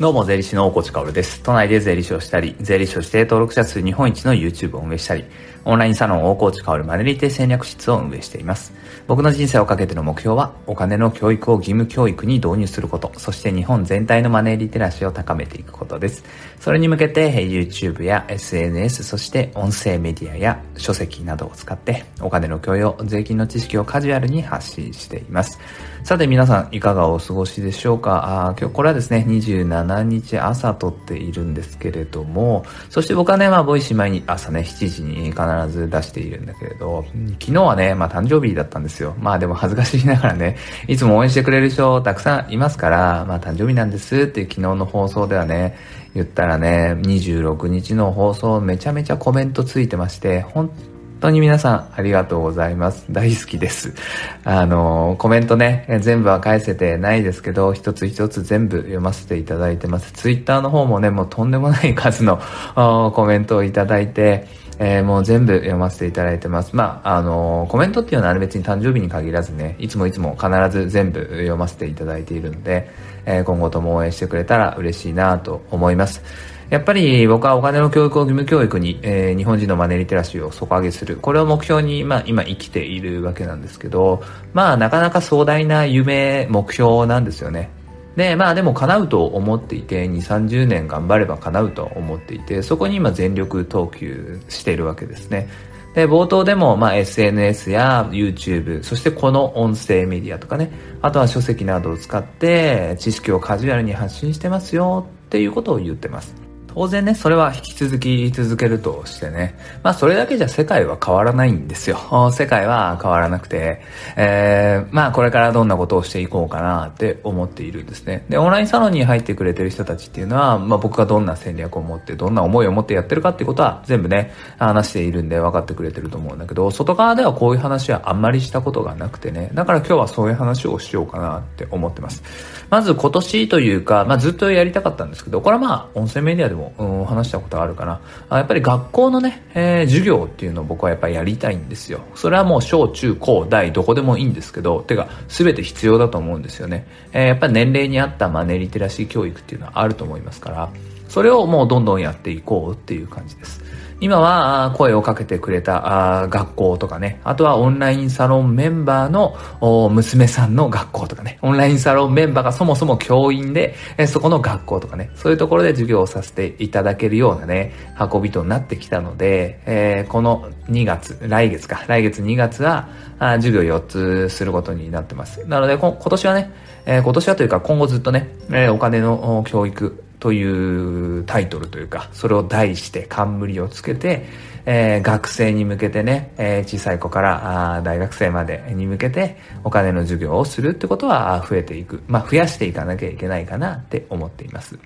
どうも、税理士の大河内薫です。都内で税理士をしたり、税理士として登録者数日本一の YouTube を運営したり、オンラインサロン大河内薫マネリテ戦略室を運営しています。僕の人生をかけての目標は、お金の教育を義務教育に導入すること、そして日本全体のマネーリテラシーを高めていくことです。それに向けて、YouTube や SNS、そして音声メディアや書籍などを使って、お金の教養、税金の知識をカジュアルに発信しています。さて皆さん、いかがお過ごしでしょうか？あ今日、これはですね、27日朝撮っているんですけれども、そして僕はね、まあ、 Voicy 前に朝ね、7時に必ず出しているんだけれど、昨日はね、まあ、誕生日だったんですよ。まあ、でも恥ずかしいながらね、いつも応援してくれる人たくさんいますから、まあ、誕生日なんですって昨日の放送ではね、言ったらね、26日の放送めちゃめちゃコメントついてまして、本当に皆さんありがとうございます。大好きです。あの、コメントね、全部は返せてないですけど、一つ一つ全部読ませていただいてます。ツイッターの方もね、もうとんでもない数のコメントをいただいて、えー、もう全部読ませていただいてます。まあ、あのコメントっていうのは別に誕生日に限らずね、いつもいつも必ず全部読ませていただいているので、えー、今後とも応援してくれたら嬉しいなと思います。やっぱり僕はお金の教育を義務教育に、えー、日本人のマネリテラシーを底上げする。これを目標に、まあ今生きているわけなんですけど、まあなかなか壮大な夢、目標なんですよね。で、まあでも叶うと思っていて、2、30年頑張れば叶うと思っていて、そこに今全力投球しているわけですね。で、冒頭でも、まあ、SNS や YouTube、そしてこの音声メディアとかね、あとは書籍などを使って知識をカジュアルに発信してますよっていうことを言ってます。当然ね、それは引き続き続けるとしてね、まあそれだけじゃ世界は変わらないんですよ。世界は変わらなくて、えー、まあこれからどんなことをしていこうかなって思っているんですね。で、オンラインサロンに入ってくれてる人たちっていうのは、まあ僕がどんな戦略を持って、どんな思いを持ってやってるかっていうことは全部ね、話しているんで分かってくれてると思うんだけど、外側ではこういう話はあんまりしたことがなくてね、だから今日はそういう話をしようかなって思ってます。まず今年というか、まあずっとやりたかったんですけど、これはまあ音声メディアでもうん、話したことがあるかな。あやっぱり学校のね、えー、授業っていうのを僕はやっぱりやりたいんですよ。それはもう小中高大どこでもいいんですけど、てか全て必要だと思うんですよね。えー、やっぱり年齢に合ったマネーリテラシー教育っていうのはあると思いますから、それをもうどんどんやっていこうっていう感じです。今は声をかけてくれた学校とかね、あとはオンラインサロンメンバーの娘さんの学校とかね、オンラインサロンメンバーがそもそも教員で、そこの学校とかね、そういうところで授業をさせていただけるようなね、運びとなってきたので、えー、この2月、来月か、来月2月は、授業4つすることになってます。なので、今年はね、えー、今年はというか今後ずっとね、えー、お金の教育、というタイトルというか、それを題して冠をつけて、えー、学生に向けてね、えー、小さい子からあ大学生までに向けてお金の授業をするってことは増えていく。まあ増やしていかなきゃいけないかなって思っています。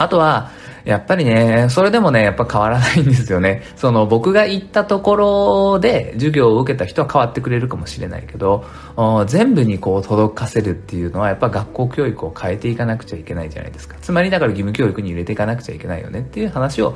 あとは、やっぱりね、それでもね、やっぱ変わらないんですよね。その僕が行ったところで授業を受けた人は変わってくれるかもしれないけど、全部にこう届かせるっていうのはやっぱ学校教育を変えていかなくちゃいけないじゃないですか。つまりだから義務教育に入れていかなくちゃいけないよねっていう話を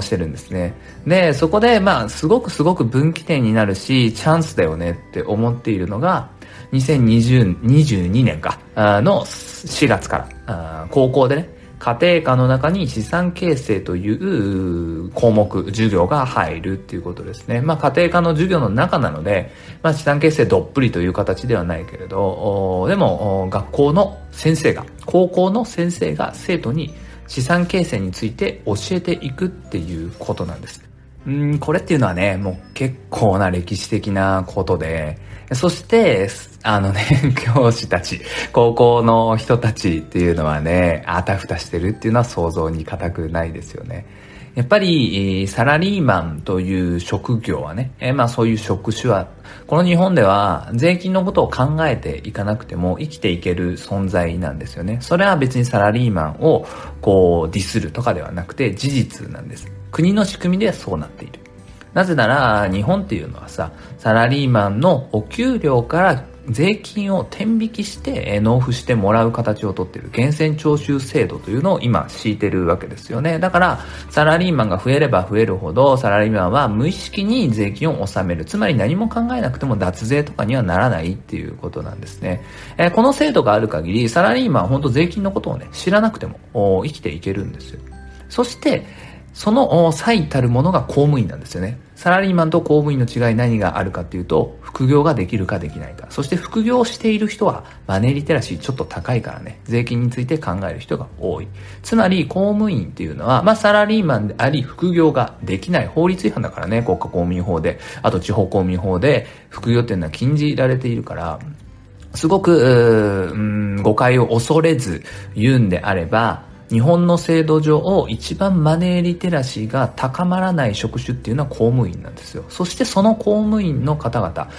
してるんですね。で、そこでまあすごくすごく分岐点になるし、チャンスだよねって思っているのが、2022年か、の4月から、高校でね、家庭科の中に資産形成という項目、授業が入るっていうことですね。まあ家庭科の授業の中なので、まあ資産形成どっぷりという形ではないけれど、でも学校の先生が、高校の先生が生徒に資産形成について教えていくっていうことなんです。うん、これっていうのはね、もう結構な歴史的なことで、そして、あのね、教師たち、高校の人たちっていうのはね、あたふたしてるっていうのは想像に難くないですよね。やっぱり、サラリーマンという職業はね、えまあそういう職種は、この日本では税金のことを考えていかなくても生きていける存在なんですよね。それは別にサラリーマンをこうディスるとかではなくて事実なんです。国の仕組みでそうなっている。なぜなら、日本っていうのはさ、サラリーマンのお給料から税金を天引きして納付してもらう形をとっている源泉徴収制度というのを今敷いてるわけですよね。だからサラリーマンが増えれば増えるほどサラリーマンは無意識に税金を納める。つまり何も考えなくても脱税とかにはならないっていうことなんですね。えー、この制度がある限りサラリーマンは本当税金のことをね知らなくても生きていけるんですよ。そしてその最たるものが公務員なんですよね。サラリーマンと公務員の違い何があるかっていうと、副業ができるかできないか。そして副業している人はマネーリテラシーちょっと高いからね、税金について考える人が多い。つまり公務員っていうのは、まあサラリーマンであり副業ができない法律違反だからね、国家公務員法で、あと地方公務員法で副業っていうのは禁じられているから、すごく、うん、誤解を恐れず言うんであれば、日本の制度上一番マネーリテラシーが高まらない職種っていうのは公務員なんですよ。そしてその公務員の方々、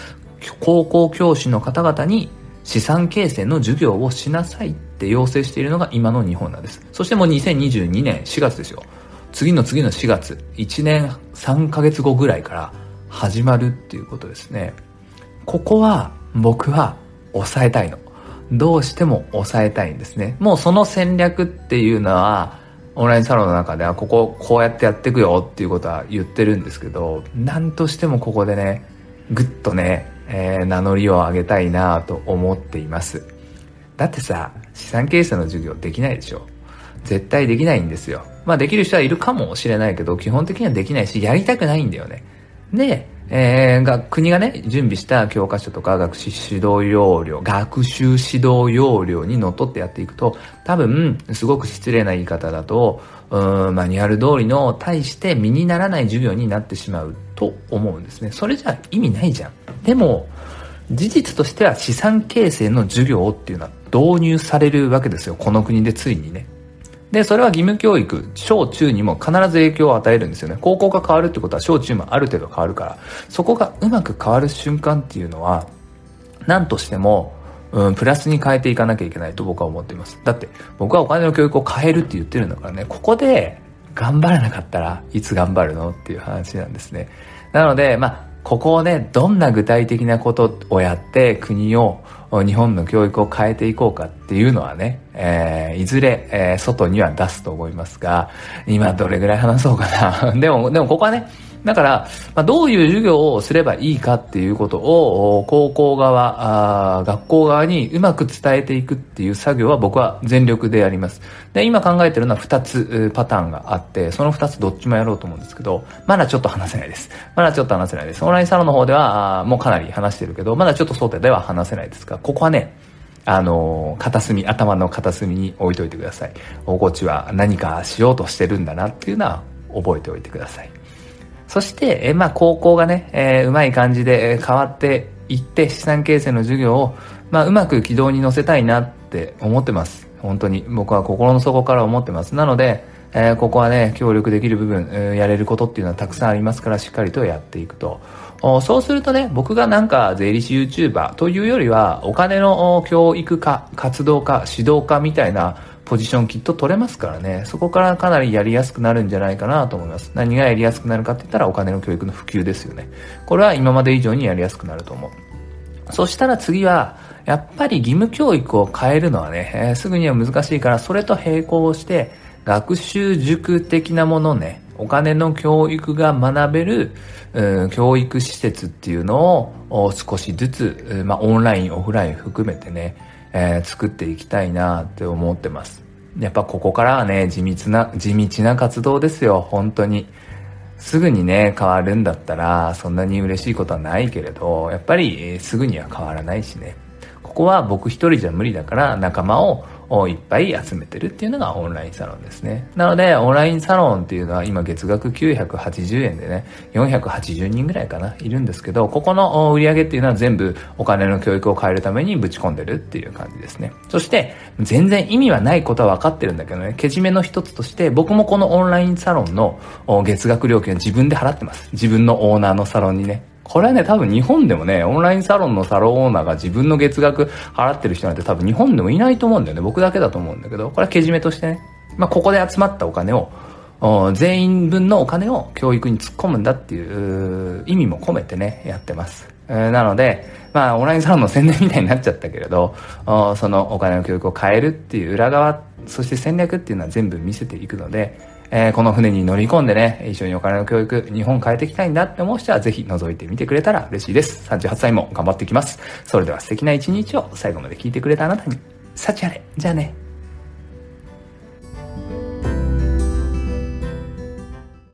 高校教師の方々に資産形成の授業をしなさいって要請しているのが今の日本なんです。そしてもう2022年4月ですよ。次の次の4月、1年3ヶ月後ぐらいから始まるっていうことですね。ここは僕は抑えたいの。どうしても抑えたいんですね。もうその戦略っていうのは、オンラインサロンの中ではこここうやってやっていくよっていうことは言ってるんですけど、何としてもここでね、ぐっとね、えー、名乗りを上げたいなと思っています。だってさ、資産形成の授業できないでしょ。絶対できないんですよ。まあできる人はいるかもしれないけど、基本的にはできないし、やりたくないんだよね。で、えー、が、国がね、準備した教科書とか学習指導要領、学習指導要領にのっとってやっていくと、多分、すごく失礼な言い方だと、うん、マニュアル通りの対して身にならない授業になってしまうと思うんですね。それじゃ意味ないじゃん。でも、事実としては資産形成の授業っていうのは導入されるわけですよ。この国でついにね。で、それは義務教育、小中にも必ず影響を与えるんですよね。高校が変わるってことは小中もある程度変わるから、そこがうまく変わる瞬間っていうのは、何としても、うん、プラスに変えていかなきゃいけないと僕は思っています。だって、僕はお金の教育を変えるって言ってるんだからね、ここで頑張らなかったらいつ頑張るの？っていう話なんですね。なので、まあ、ここをね、どんな具体的なことをやって国を日本の教育を変えていこうかっていうのはね、えー、いずれ、えー、外には出すと思いますが、今どれぐらい話そうかな。でも、でもここはね、だから、まあ、どういう授業をすればいいかっていうことを、高校側、あ学校側にうまく伝えていくっていう作業は僕は全力でやります。で、今考えてるのは2つパターンがあって、その2つどっちもやろうと思うんですけど、まだちょっと話せないです。まだちょっと話せないです。オンラインサロンの方では、もうかなり話してるけど、まだちょっと想定では話せないですが、ここはね、あの、片隅、頭の片隅に置いといてください。大河内は何かしようとしてるんだなっていうのは覚えておいてください。そして、えまあ、高校がね、えー、うまい感じで変わっていって、資産形成の授業を、まあ、うまく軌道に乗せたいなって思ってます。本当に。僕は心の底から思ってます。なので、えー、ここはね、協力できる部分、やれることっていうのはたくさんありますから、しっかりとやっていくと。そうするとね、僕がなんか税理士 YouTuber というよりは、お金の教育化、活動家、指導家みたいなポジションきっと取れますからね、そこからかなりやりやすくなるんじゃないかなと思います。何がやりやすくなるかって言ったらお金の教育の普及ですよね。これは今まで以上にやりやすくなると思う。そしたら次は、やっぱり義務教育を変えるのはね、えー、すぐには難しいから、それと並行して、学習塾的なものね、お金の教育が学べる、教育施設っていうのを少しずつ、まあ、オンライン、オフライン含めてね、えー、作っていきたいなって思ってます。やっぱここからはね、地道な、地道な活動ですよ、本当に。すぐにね、変わるんだったら、そんなに嬉しいことはないけれど、やっぱりすぐには変わらないしね。ここは僕一人じゃ無理だから仲間ををいっぱい集めてるっていうのがオンラインサロンですね。なので、オンラインサロンっていうのは今月額980円でね、480人ぐらいかな、いるんですけど、ここの売り上げっていうのは全部お金の教育を変えるためにぶち込んでるっていう感じですね。そして、全然意味はないことは分かってるんだけどね、けじめの一つとして、僕もこのオンラインサロンの月額料金は自分で払ってます。自分のオーナーのサロンにね。これはね、多分日本でもね、オンラインサロンのサロンオーナーが自分の月額払ってる人なんて多分日本でもいないと思うんだよね。僕だけだと思うんだけど、これはけじめとしてね、まあ、ここで集まったお金を、全員分のお金を教育に突っ込むんだっていう意味も込めてね、やってます。なので、まあ、オンラインサロンの宣伝みたいになっちゃったけれど、そのお金の教育を変えるっていう裏側、そして戦略っていうのは全部見せていくので、えー、この船に乗り込んでね、一緒にお金の教育、日本変えていきたいんだって思う人はぜひ覗いてみてくれたら嬉しいです。38歳も頑張っていきます。それでは素敵な一日を最後まで聞いてくれたあなたに、幸あれ。じゃあね。